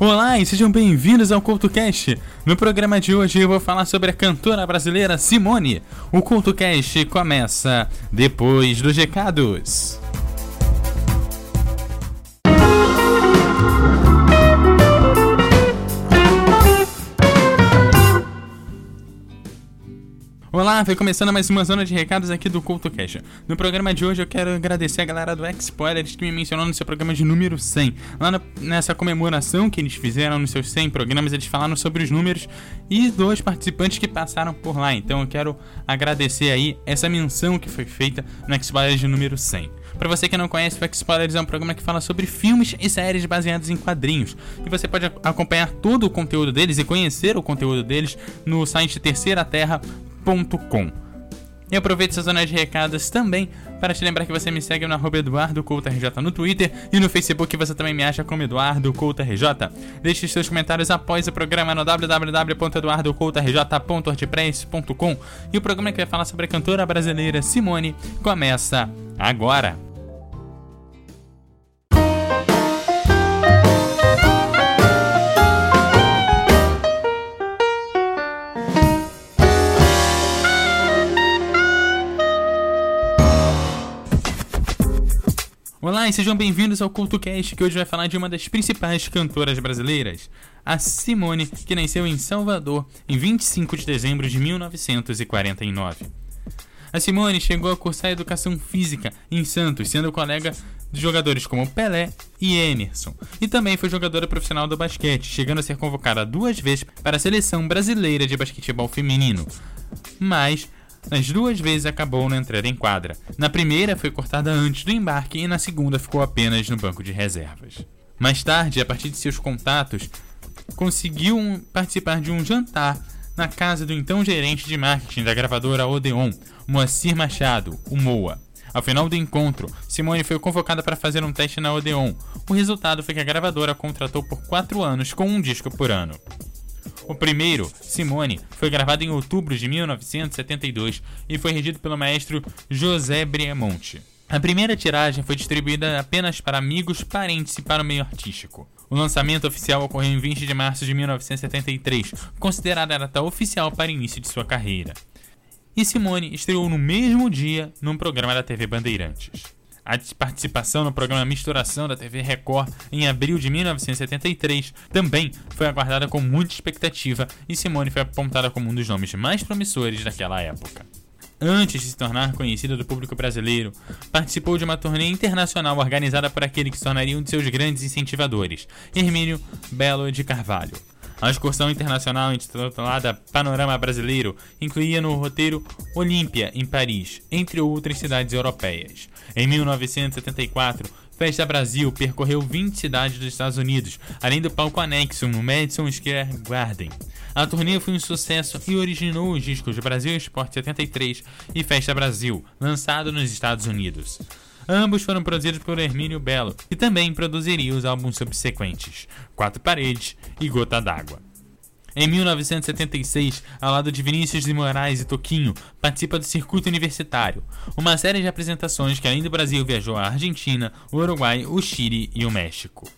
Olá e sejam bem-vindos ao CultoCast. No programa de hoje eu vou falar sobre a cantora brasileira Simone. O CultoCast começa depois dos recados. Olá, foi começando mais uma zona de recados aqui do Culto Cash. No programa de hoje eu quero agradecer a galera do X-Spoilers que me mencionou no seu programa de número 100. Lá no, nessa comemoração que eles fizeram nos seus 100 programas, eles falaram sobre os números e dois participantes que passaram por lá. Então eu quero agradecer aí essa menção que foi feita no X-Spoilers de número 100. Para você que não conhece, o X-Spoilers é um programa que fala sobre filmes e séries baseados em quadrinhos. E você pode acompanhar todo o conteúdo deles e conhecer o conteúdo deles no site Terceira Terra E aproveite essa zona de recados também para te lembrar que você me segue no arroba no Twitter e no Facebook você também me acha como EduardoCoutoRJ. Deixe seus comentários após o programa no www.eduardocoutorj.wordpress.com e o programa que vai falar sobre a cantora brasileira Simone começa agora. Olá e sejam bem-vindos ao CultoCast, que hoje vai falar de uma das principais cantoras brasileiras, a Simone, que nasceu em Salvador em 25 de dezembro de 1949. A Simone chegou a cursar educação física em Santos, sendo colega de jogadores como Pelé e Emerson, e também foi jogadora profissional do basquete, chegando a ser convocada duas vezes para a seleção brasileira de basquetebol feminino. Mas nas duas vezes acabou não entrando em quadra. Na primeira foi cortada antes do embarque e na segunda ficou apenas no banco de reservas. Mais tarde, a partir de seus contatos, conseguiu participar de um jantar na casa do então gerente de marketing da gravadora Odeon, Moacir Machado, o Moa. Ao final do encontro, Simone foi convocada para fazer um teste na Odeon. O resultado foi que a gravadora contratou por quatro anos com um disco por ano. O primeiro, Simone, foi gravado em outubro de 1972 e foi redigido pelo maestro José Briamonte. A primeira tiragem foi distribuída apenas para amigos, parentes e para o meio artístico. O lançamento oficial ocorreu em 20 de março de 1973, considerada a data oficial para início de sua carreira. E Simone estreou no mesmo dia num programa da TV Bandeirantes. A participação no programa Misturação da TV Record em abril de 1973 também foi aguardada com muita expectativa e Simone foi apontada como um dos nomes mais promissores daquela época. Antes de se tornar conhecida do público brasileiro, participou de uma turnê internacional organizada por aquele que se tornaria um de seus grandes incentivadores, Hermínio Belo de Carvalho. A excursão internacional intitulada Panorama Brasileiro incluía no roteiro Olímpia, em Paris, entre outras cidades europeias. Em 1974, Festa Brasil percorreu 20 cidades dos Estados Unidos, além do palco anexo no Madison Square Garden. A turnê foi um sucesso e originou os discos Brasil Esporte 73 e Festa Brasil, lançado nos Estados Unidos. Ambos foram produzidos por Hermínio Belo, que também produziria os álbuns subsequentes Quatro Paredes e Gota d'Água. Em 1976, ao lado de Vinícius de Moraes e Toquinho, participa do Circuito Universitário, uma série de apresentações que além do Brasil viajou à Argentina, o Uruguai, o Chile e o México.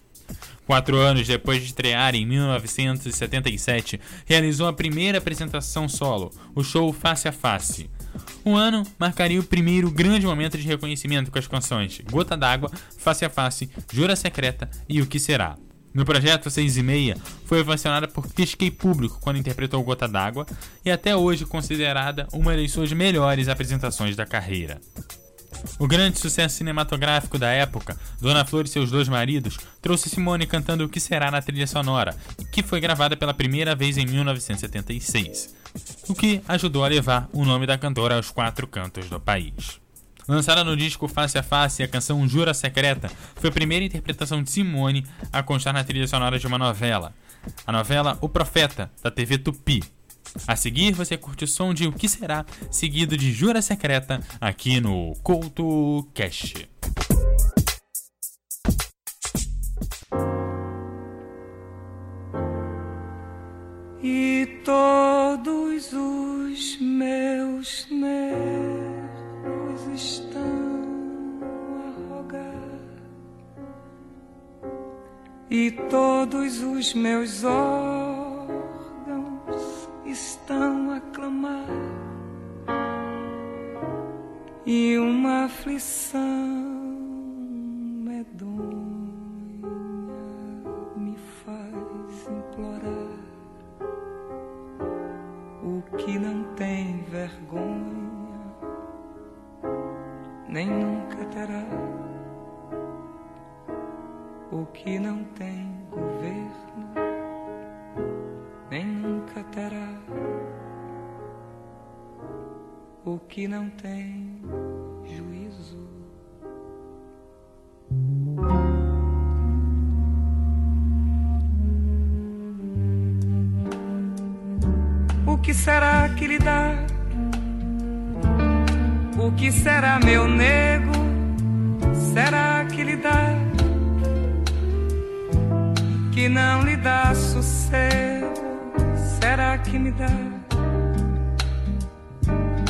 Quatro anos depois de estrear em 1977, realizou a primeira apresentação solo, o show Face a Face. O ano marcaria o primeiro grande momento de reconhecimento com as canções Gota d'Água, Face a Face, Jura Secreta e O Que Será. No projeto 6 e meia, foi ovacionada por Pisquei Público quando interpretou Gota d'Água e até hoje considerada uma das suas melhores apresentações da carreira. O grande sucesso cinematográfico da época, Dona Flor e seus dois maridos, trouxe Simone cantando O Que Será na trilha sonora, que foi gravada pela primeira vez em 1976, o que ajudou a levar o nome da cantora aos quatro cantos do país. Lançada no disco Face a Face, a canção Jura Secreta foi a primeira interpretação de Simone a constar na trilha sonora de uma novela. A novela O Profeta, da TV Tupi, a seguir, você curte o som de O Que Será, seguido de Jura Secreta, aqui no Couto Cash. E todos os meus nervos estão a rogar e todos os meus órgãos estão a clamar. E uma aflição medonha me faz implorar o que não tem vergonha nem nunca terá. O que não tem governo nem nunca terá o que não tem juízo. O que será que lhe dá? O que será, meu nego? Será que lhe dá? Que não lhe dá sossego? Será que me dá?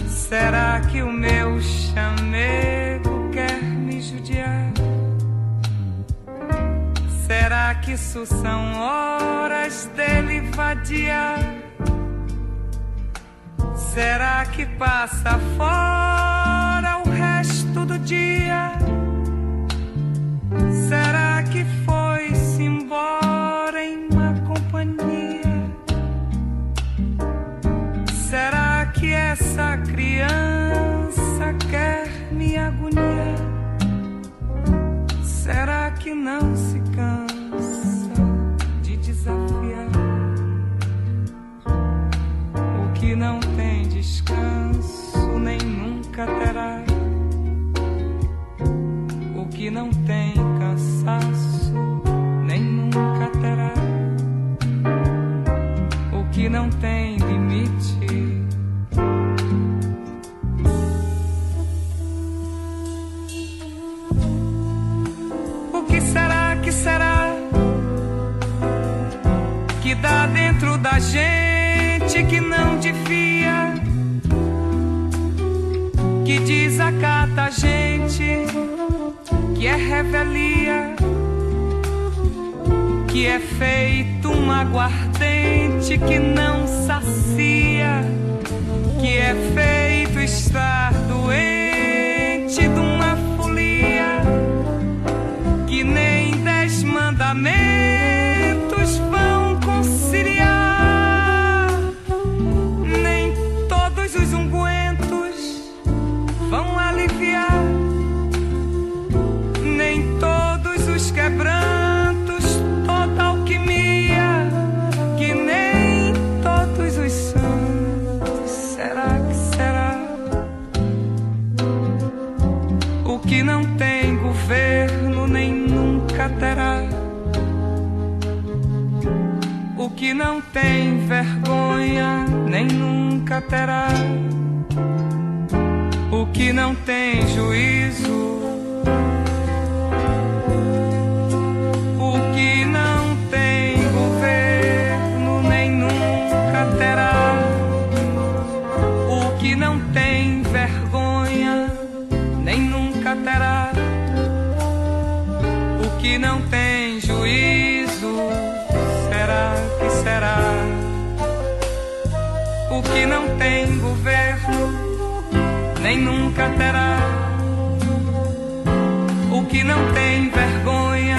Será que o meu chamego quer me judiar? Será que isso são horas dele vadiar? Será que passa fora o resto do dia? Nunca terá. O que não tem cansaço nem nunca terá. O que não tem limite. O que será que será que dá dentro da gente que não devia? Que desacata a gente, que é revelia, que é feito um aguardente que não sacia, que é feito estar doente que não tem vergonha nem nunca terá. O que não tem juízo. O que não tem governo, nem nunca terá. O que não tem vergonha,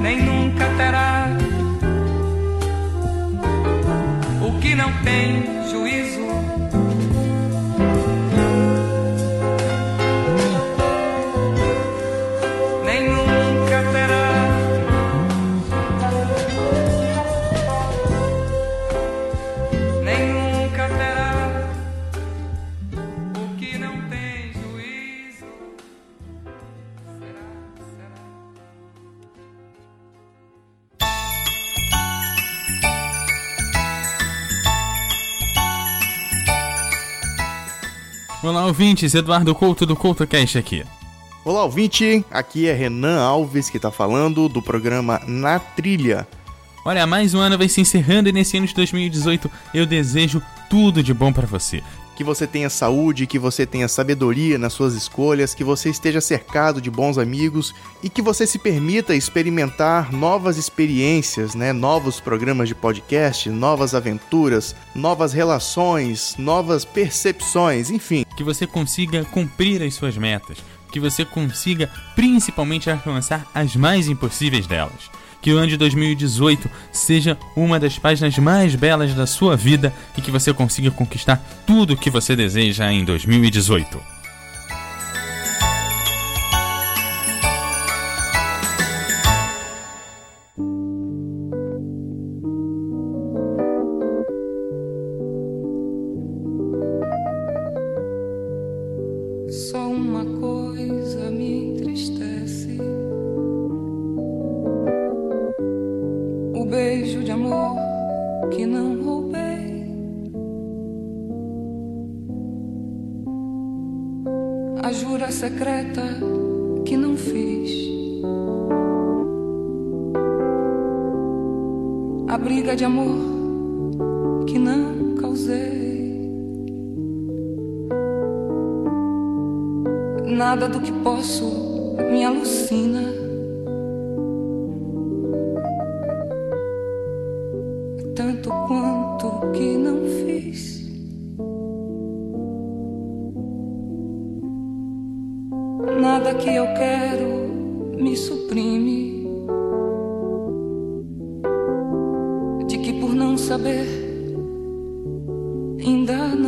nem nunca terá. O que não tem Olá, ouvintes, Eduardo Couto do CoutoCast aqui. Olá, ouvinte. Aqui é Renan Alves que tá falando do programa Na Trilha. Olha, mais um ano vai se encerrando e nesse ano de 2018 eu desejo tudo de bom pra você. Que você tenha saúde, que você tenha sabedoria nas suas escolhas, que você esteja cercado de bons amigos e que você se permita experimentar novas experiências, né? Novos programas de podcast, novas aventuras, novas relações, novas percepções, enfim. Que você consiga cumprir as suas metas, que você consiga principalmente alcançar as mais impossíveis delas que o ano de 2018 seja uma das páginas mais belas da sua vida e que você consiga conquistar tudo o que você deseja em 2018. saber, ainda não.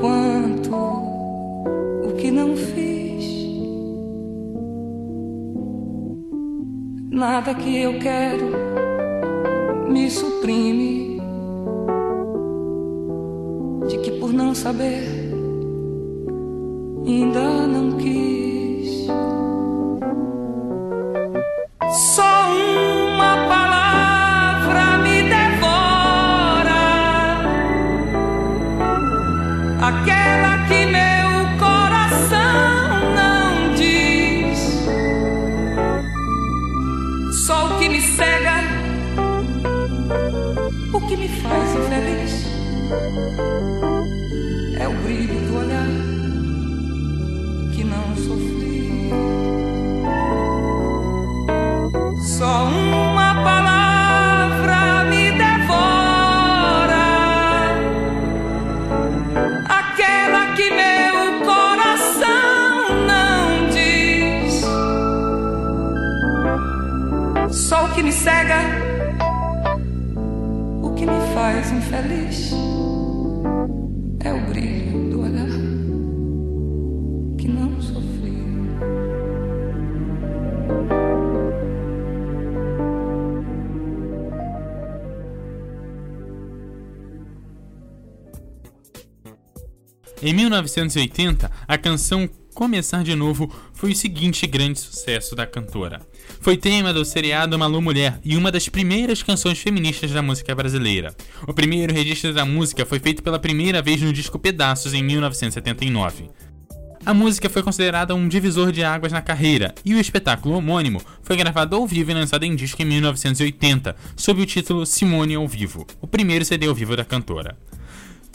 Que eu quero me suprime. De que por não saber ainda que me cega, o que me faz infeliz. Em 1980, a canção Começar de Novo foi o seguinte grande sucesso da cantora. Foi tema do seriado Malu Mulher e uma das primeiras canções feministas da música brasileira. O primeiro registro da música foi feito pela primeira vez no disco Pedaços em 1979. A música foi considerada um divisor de águas na carreira, e o espetáculo homônimo foi gravado ao vivo e lançado em disco em 1980, sob o título Simone ao Vivo, o primeiro CD ao vivo da cantora.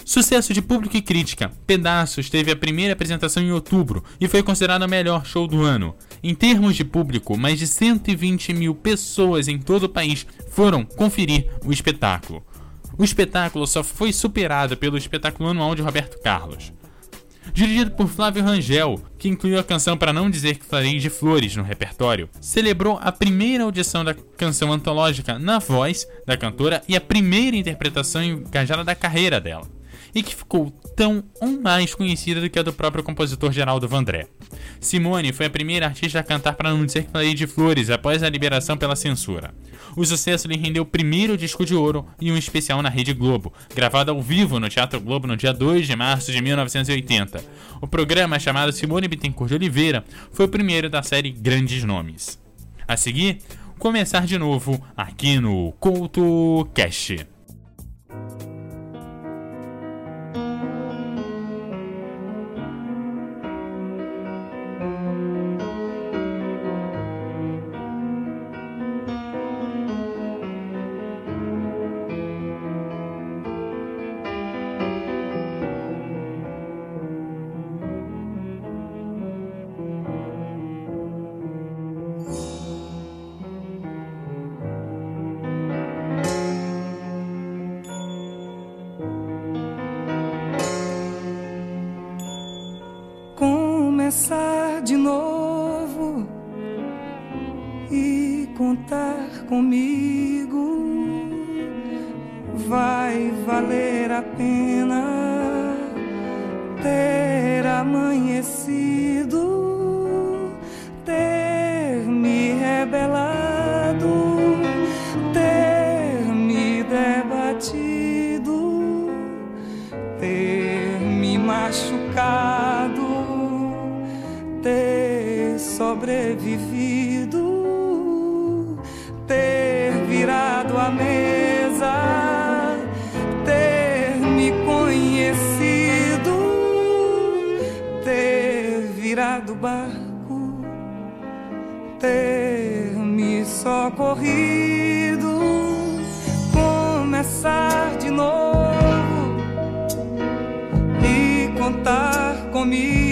Sucesso de público e crítica, Pedaços teve a primeira apresentação em outubro e foi considerado o melhor show do ano. Em termos de público, mais de 120 mil pessoas em todo o país foram conferir o espetáculo. O espetáculo só foi superado pelo espetáculo anual de Roberto Carlos dirigido por Flávio Rangel, que incluiu a canção Para Não Dizer Que Farei de Flores no repertório, celebrou a primeira audição da canção antológica na voz da cantora e a primeira interpretação engajada da carreira dela e que ficou tão ou mais conhecida do que a do próprio compositor Geraldo Vandré. Simone foi a primeira artista a cantar para não dizer que de flores após a liberação pela censura. O sucesso lhe rendeu o primeiro disco de ouro e um especial na Rede Globo, gravado ao vivo no Teatro Globo no dia 2 de março de 1980. O programa, chamado Simone Bittencourt de Oliveira, foi o primeiro da série Grandes Nomes. A seguir, começar de novo aqui no Couto Cast. Machucado ter sobrevivido, ter virado a mesa, ter me conhecido, ter virado barco, ter me socorrido, começar contar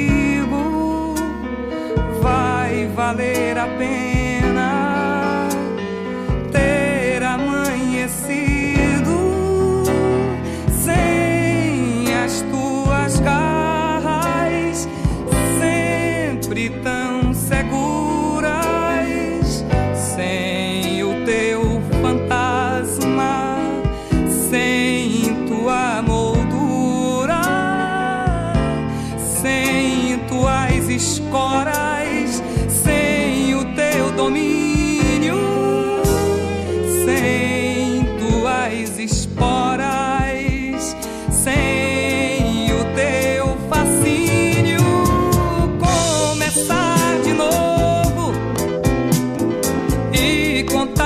contar.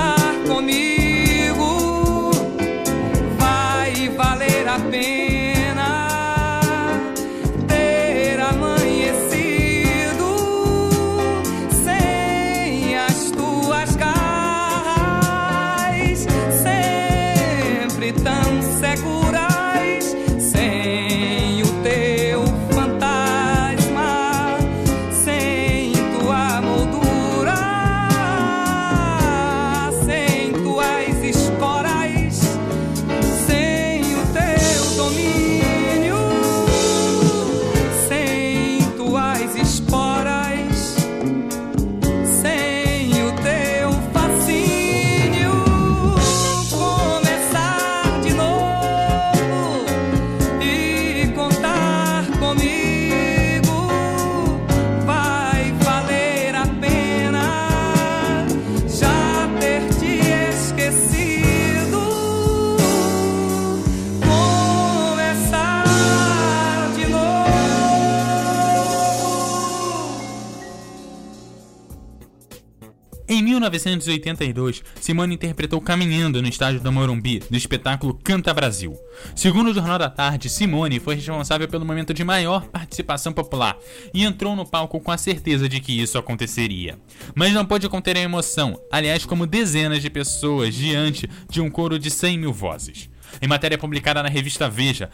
1982, Simone interpretou Caminhando no estádio do Morumbi, do espetáculo Canta Brasil. Segundo o Jornal da Tarde, Simone foi responsável pelo momento de maior participação popular e entrou no palco com a certeza de que isso aconteceria. Mas não pôde conter a emoção, aliás, como dezenas de pessoas diante de um coro de 100 mil vozes. Em matéria publicada na revista Veja,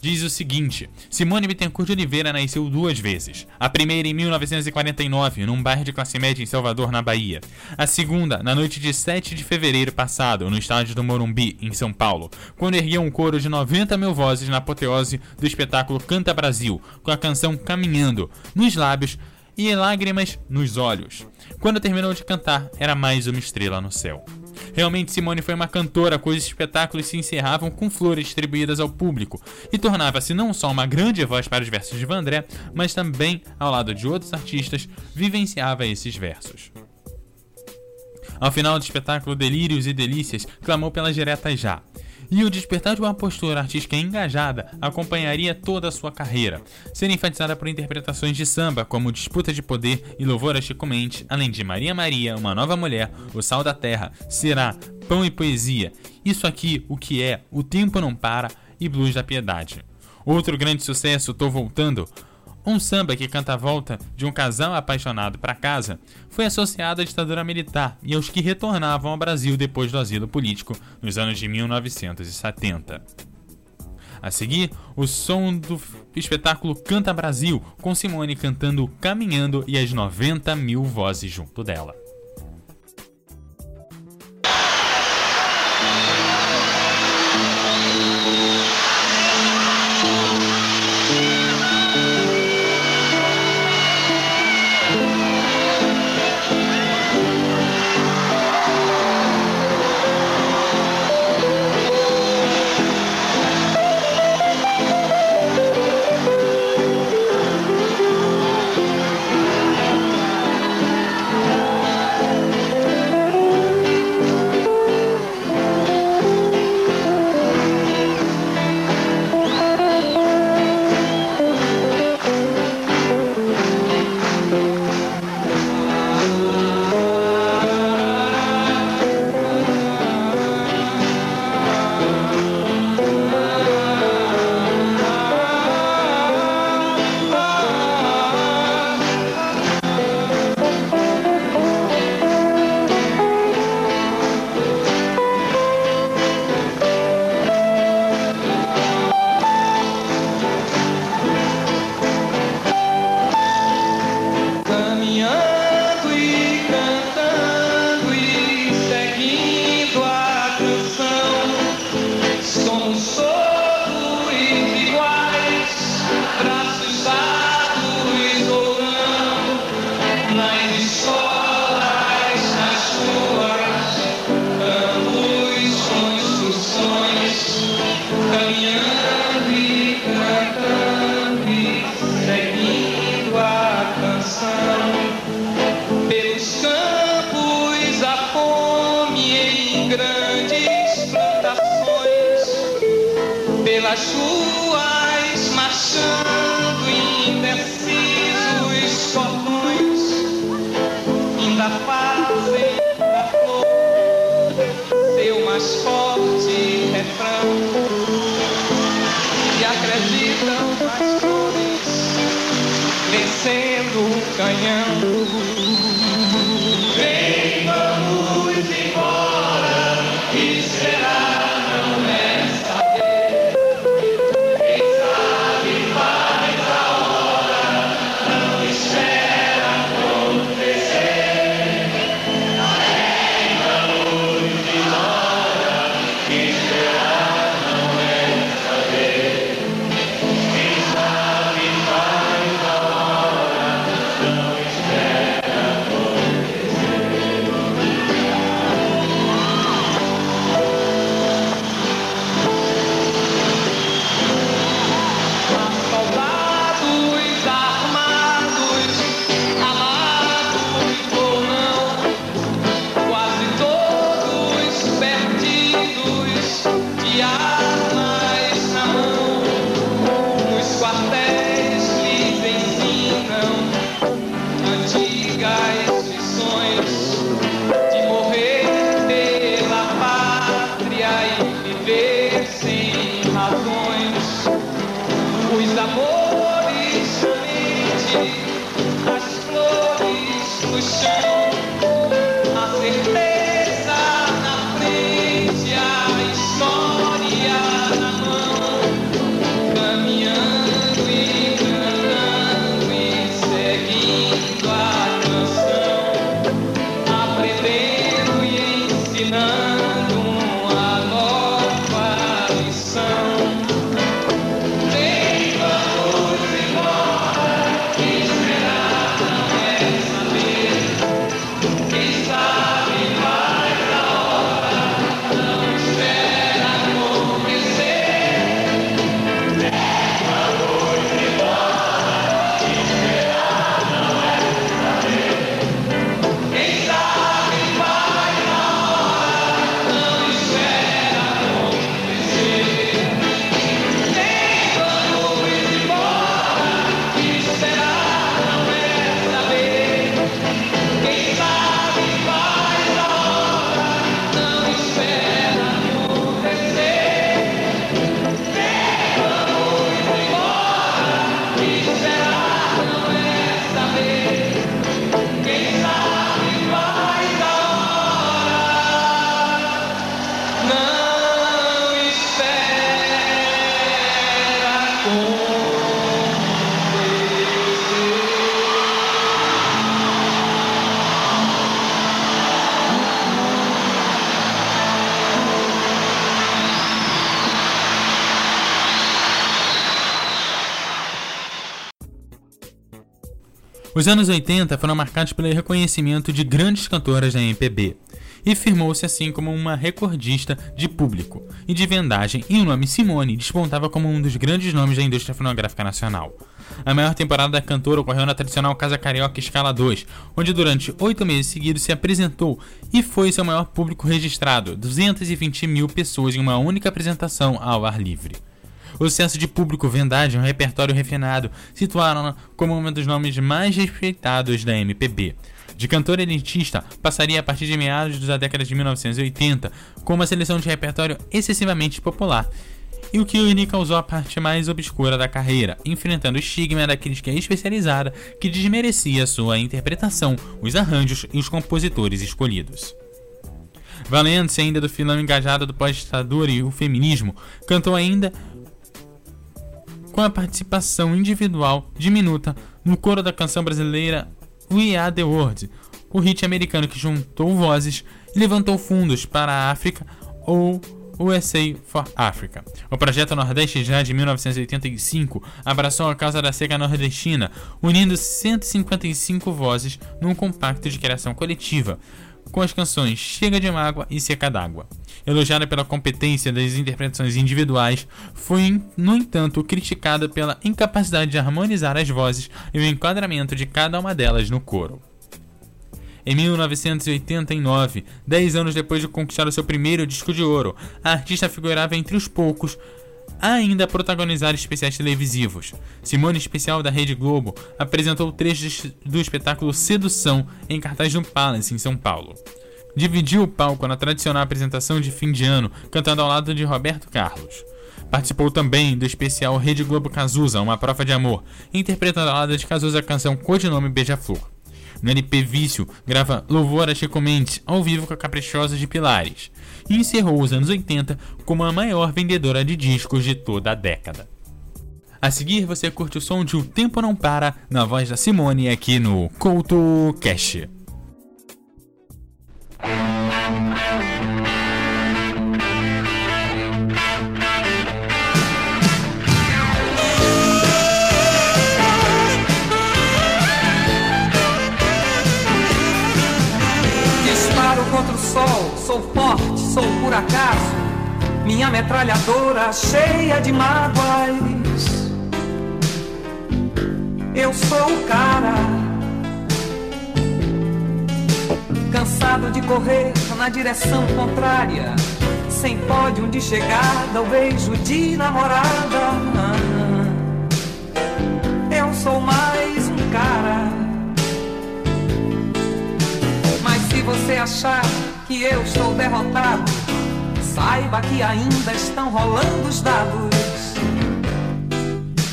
diz o seguinte: Simone Bittencourt de Oliveira nasceu duas vezes. A primeira em 1949, num bairro de classe média em Salvador, na Bahia. A segunda, na noite de 7 de fevereiro passado, no estádio do Morumbi, em São Paulo, quando ergueu um coro de 90 mil vozes na apoteose do espetáculo Canta Brasil, com a canção Caminhando, nos lábios e lágrimas nos olhos. Quando terminou de cantar, era mais uma estrela no céu. Realmente, Simone foi uma cantora cujos espetáculos se encerravam com flores distribuídas ao público e tornava-se não só uma grande voz para os versos de Vandré, mas também, ao lado de outros artistas, vivenciava esses versos. Ao final do espetáculo Delírios e Delícias, clamou pelas diretas já e o despertar de uma postura artística engajada acompanharia toda a sua carreira, sendo enfatizada por interpretações de samba como Disputa de Poder e Louvor a Chico Mendes, além de Maria Maria, Uma Nova Mulher, O Sal da Terra, Será, Pão e Poesia, Isso Aqui, O Que É, O Tempo Não Para e Blues da Piedade. Outro grande sucesso, Tô Voltando, um samba que canta a volta de um casal apaixonado para casa foi associado à ditadura militar e aos que retornavam ao Brasil depois do asilo político nos anos de 1970. A seguir, o som do espetáculo Canta Brasil, com Simone cantando Caminhando e as 90 mil vozes junto dela. Os anos 80 foram marcados pelo reconhecimento de grandes cantoras da MPB e firmou-se assim como uma recordista de público e de vendagem, e o nome Simone despontava como um dos grandes nomes da indústria fonográfica nacional. A maior temporada da cantora ocorreu na tradicional Casa Carioca Escala 2, onde durante oito meses seguidos se apresentou e foi seu maior público registrado, 220 mil pessoas em uma única apresentação ao ar livre. O sucesso de público, vendagem e um repertório refinado situaram-na como um dos nomes mais respeitados da MPB. De cantor elitista, passaria a partir de meados da década de 1980 com uma seleção de repertório excessivamente popular e o que lhe causou a parte mais obscura da carreira, enfrentando o estigma da crítica especializada que desmerecia sua interpretação, os arranjos e os compositores escolhidos. Valendo-se ainda do filão engajado do pós-ditadura e o feminismo, cantou ainda com a participação individual diminuta no coro da canção brasileira We Are The World, o hit americano que juntou vozes e levantou fundos para a África ou USA for Africa. O projeto Nordeste já de 1985 abraçou a causa da seca nordestina, unindo 155 vozes num compacto de criação coletiva, com as canções Chega de Mágoa e Seca d'Água. Elogiada pela competência das interpretações individuais, foi, no entanto, criticada pela incapacidade de harmonizar as vozes e o enquadramento de cada uma delas no coro. Em 1989, dez anos depois de conquistar o seu primeiro disco de ouro, a artista figurava entre os poucos a ainda protagonizar especiais televisivos. Simone Especial da Rede Globo apresentou trechos do espetáculo Sedução em cartaz do Palace, em São Paulo. Dividiu o palco na tradicional apresentação de fim de ano, cantando ao lado de Roberto Carlos. Participou também do especial Rede Globo Cazuza, Uma Prova de Amor, interpretando ao lado de Cazuza a canção Codinome Beija-Flor. No LP Vício, grava Louvor a Chico Mendes ao vivo com a Caprichosa de Pilares. E encerrou os anos 80 como a maior vendedora de discos de toda a década. A seguir, você curte o som de O Tempo Não Para, na voz da Simone, aqui no Couto Cash. Sol, sou forte, sou por acaso. Minha metralhadora cheia de mágoas. Eu sou o cara, cansado de correr na direção contrária, sem pódio de chegada, o beijo de namorada. Eu sou mais um cara. Mas se você achar que eu estou derrotado, saiba que ainda estão rolando os dados.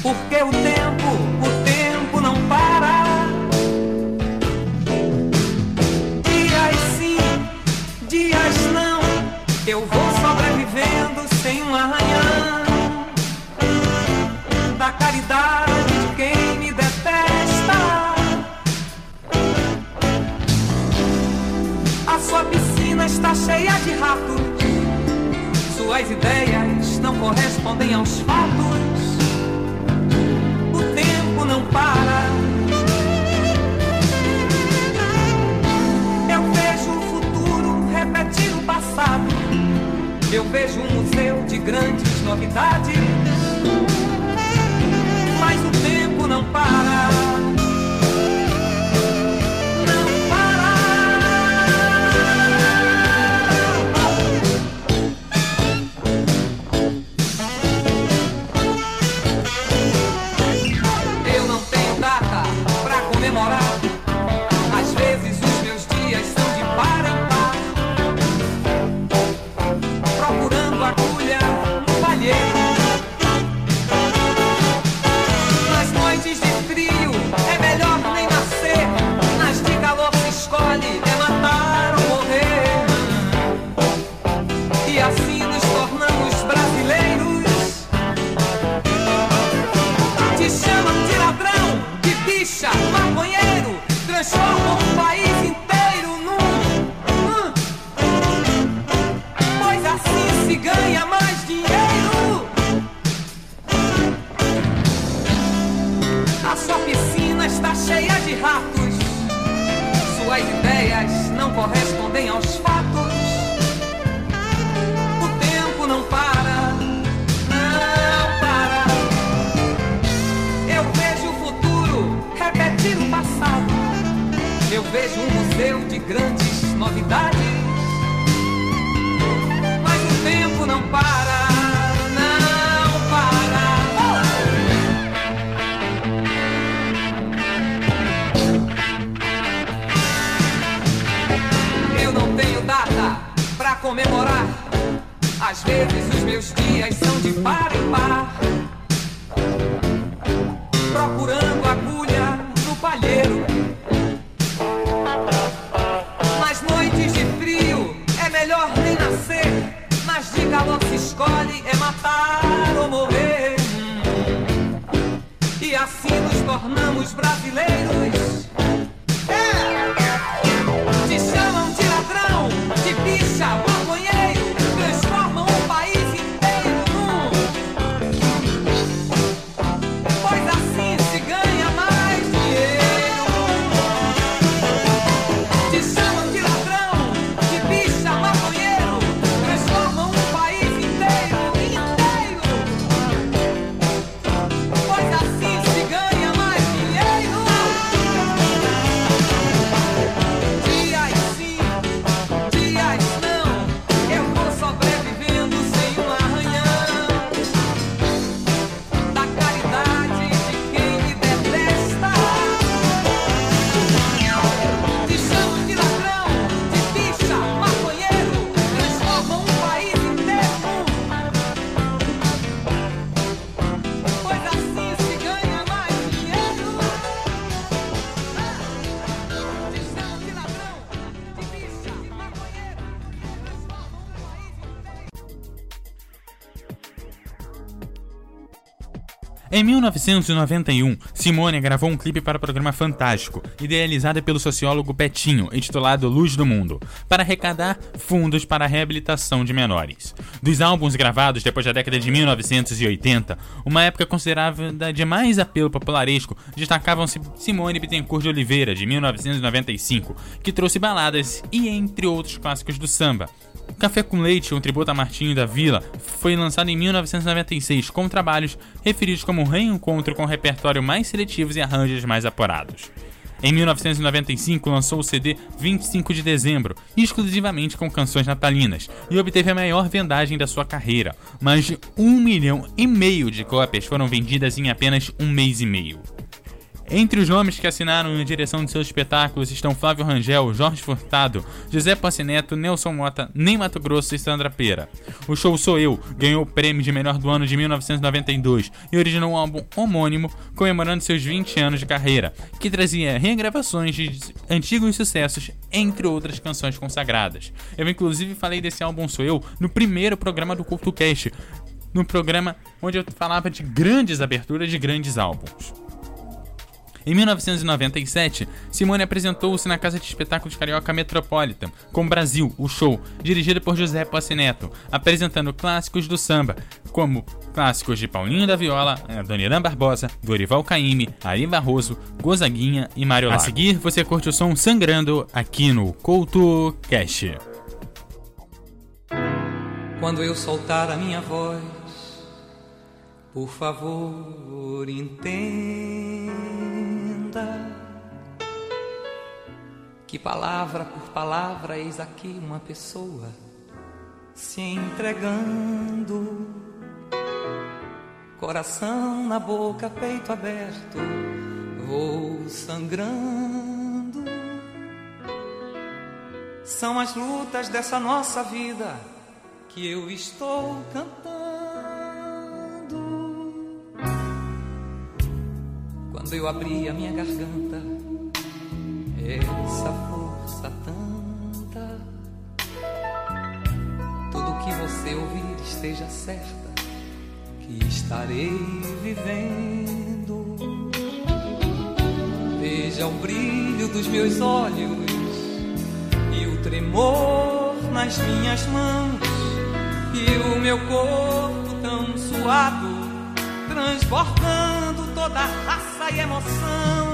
Porque o tempo, o eu vou sobrevivendo sem um arranhão da caridade de quem me detesta. A sua está cheia de ratos. Suas ideias não correspondem aos fatos. O tempo não para. Eu vejo o futuro repetir o passado. Eu vejo um museu de grandes novidades. Está Em 1991, Simone gravou um clipe para o programa Fantástico, idealizado pelo sociólogo Betinho, intitulado Luz do Mundo, para arrecadar fundos para a reabilitação de menores. Dos álbuns gravados depois da década de 1980, uma época considerada de mais apelo popularesco, destacavam-se Simone Bittencourt de Oliveira, de 1995, que trouxe baladas e entre outros clássicos do samba. Café com Leite, um tributo a Martinho da Vila, foi lançado em 1996 com trabalhos referidos como um reencontro com repertório mais seletivos e arranjos mais apurados. Em 1995 lançou o CD 25 de Dezembro, exclusivamente com canções natalinas, e obteve a maior vendagem da sua carreira. Mais de um milhão e meio de cópias foram vendidas em apenas um mês e meio. Entre os nomes que assinaram na direção de seus espetáculos estão Flávio Rangel, Jorge Furtado, José Neto, Nelson Mota, Ney Mato Grosso e Sandra Pera. O show Sou Eu ganhou o prêmio de melhor do ano de 1992 e originou um álbum homônimo comemorando seus 20 anos de carreira, que trazia regravações de antigos sucessos, entre outras canções consagradas. Eu inclusive falei desse álbum Sou Eu no primeiro programa do CultoCast, no programa onde eu falava de grandes aberturas de grandes álbuns. Em 1997, Simone apresentou-se na Casa de Espetáculos Carioca Metropolitan, com Brasil, o show, dirigido por José Posse Neto, apresentando clássicos do samba, como clássicos de Paulinho da Viola, Adoniran Barbosa, Dorival Caymmi, Ari Barroso, Gozaguinha e Mário Lago. A seguir, você curte o som Sangrando aqui no Couto Cash. Quando eu soltar a minha voz, por favor, entenda que palavra por palavra eis aqui uma pessoa se entregando, coração na boca, peito aberto, vou sangrando. São as lutas dessa nossa vida que eu estou cantando. Eu abri a minha garganta, essa força tanta. Tudo que você ouvir esteja certa que estarei vivendo. Veja o brilho dos meus olhos e o tremor nas minhas mãos e o meu corpo tão suado, transbordando toda raça e emoção.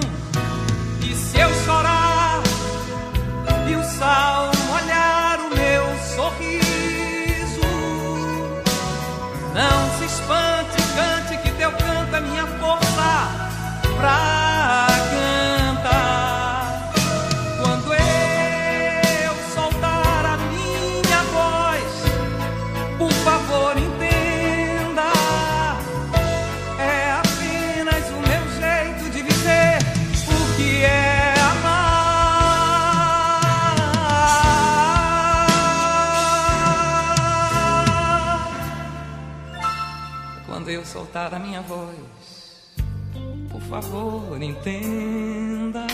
E se eu chorar e o sal molhar o meu sorriso, não se espante, cante que teu canto é minha força pra cantar. Eu soltar a minha voz, por favor, entenda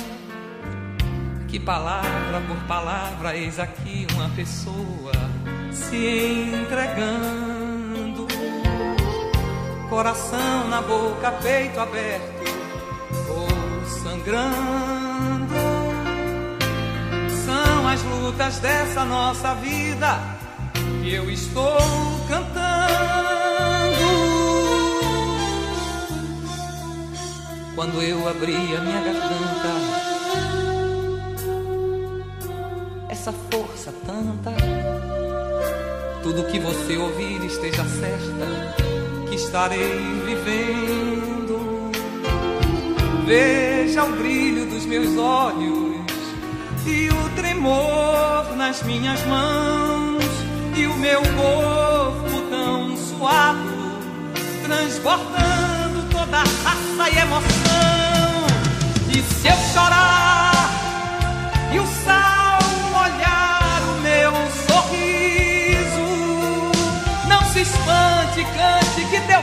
que palavra por palavra eis aqui uma pessoa se entregando, coração na boca, peito aberto ou sangrando. São as lutas dessa nossa vida que eu estou cantando. Quando eu abri a minha garganta, essa força tanta, tudo que você ouvir esteja certa que estarei vivendo. Veja o brilho dos meus olhos e o tremor nas minhas mãos e o meu corpo tão suado transbordando toda raça e emoção. E se eu chorar e o sal molhar o meu sorriso, não se espante, cante, que teu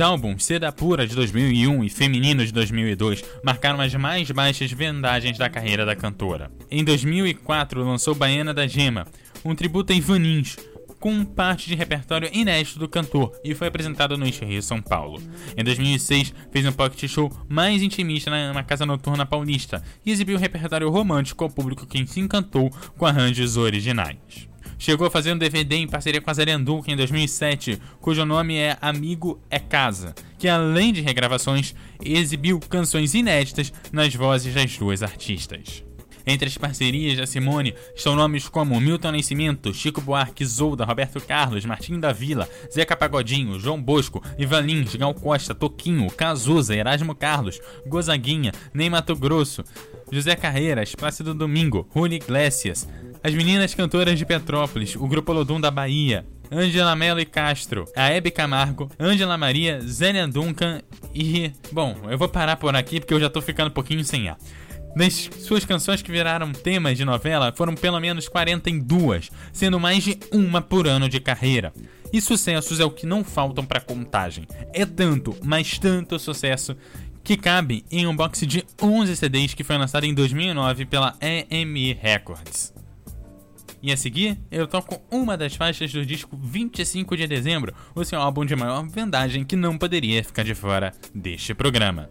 Os álbuns Seda Pura de 2001 e Feminino de 2002 marcaram as mais baixas vendagens da carreira da cantora. Em 2004 lançou Baiana da Gema, um tributo a Ivanins, com parte de repertório inédito do cantor e foi apresentado no Rio São Paulo. Em 2006, fez um pocket show mais intimista na, Casa Noturna Paulista e exibiu um repertório romântico ao público que se encantou com arranjos originais. Chegou a fazer um DVD em parceria com a Zarenduca em 2007, cujo nome é Amigo é Casa, que além de regravações, exibiu canções inéditas nas vozes das duas artistas. Entre as parcerias da Simone estão nomes como Milton Nascimento, Chico Buarque, Zolda, Roberto Carlos, Martim da Vila, Zeca Pagodinho, João Bosco, Ivan Lins, Gal Costa, Toquinho, Cazuza, Erasmo Carlos, Gozaguinha, Ney Mato Grosso, José Carreiras, Plácido Domingo, Rune Iglesias, as meninas cantoras de Petrópolis, o Grupo Lodum da Bahia, Angela Mello e Castro, a Hebe Camargo, Angela Maria, Zélia Duncan e. Bom, eu vou parar por aqui porque eu já tô ficando um pouquinho sem ar. Das suas canções que viraram temas de novela, foram pelo menos 42, sendo mais de uma por ano de carreira. E sucessos é o que não faltam para contagem. É tanto, mas tanto sucesso que cabe em um box de 11 CDs que foi lançado em 2009 pela EMI Records. E a seguir, eu toco uma das faixas do disco 25 de dezembro, o seu álbum de maior vendagem que não poderia ficar de fora deste programa.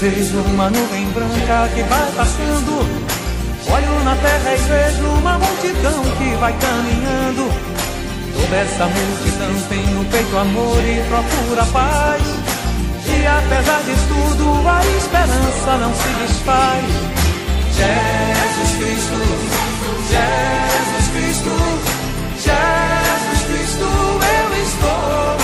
vejo uma nuvem branca que vai passando. Olho na terra e vejo uma multidão que vai caminhando. Toda essa multidão tem no peito amor e procura paz. E apesar de tudo, a esperança não se desfaz. Jesus Cristo, Jesus Cristo, Jesus Cristo, eu estou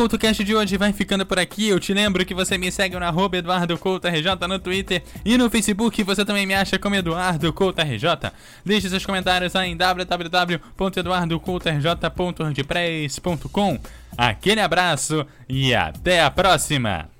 CoutoCast de hoje vai ficando por aqui. Eu te lembro que você me segue no arroba EduardoCoutoRJ no Twitter e no Facebook você também me acha como EduardoCoutoRJ. Deixe seus comentários lá em www.eduardocoutorj.wordpress.com. Aquele abraço e até a próxima!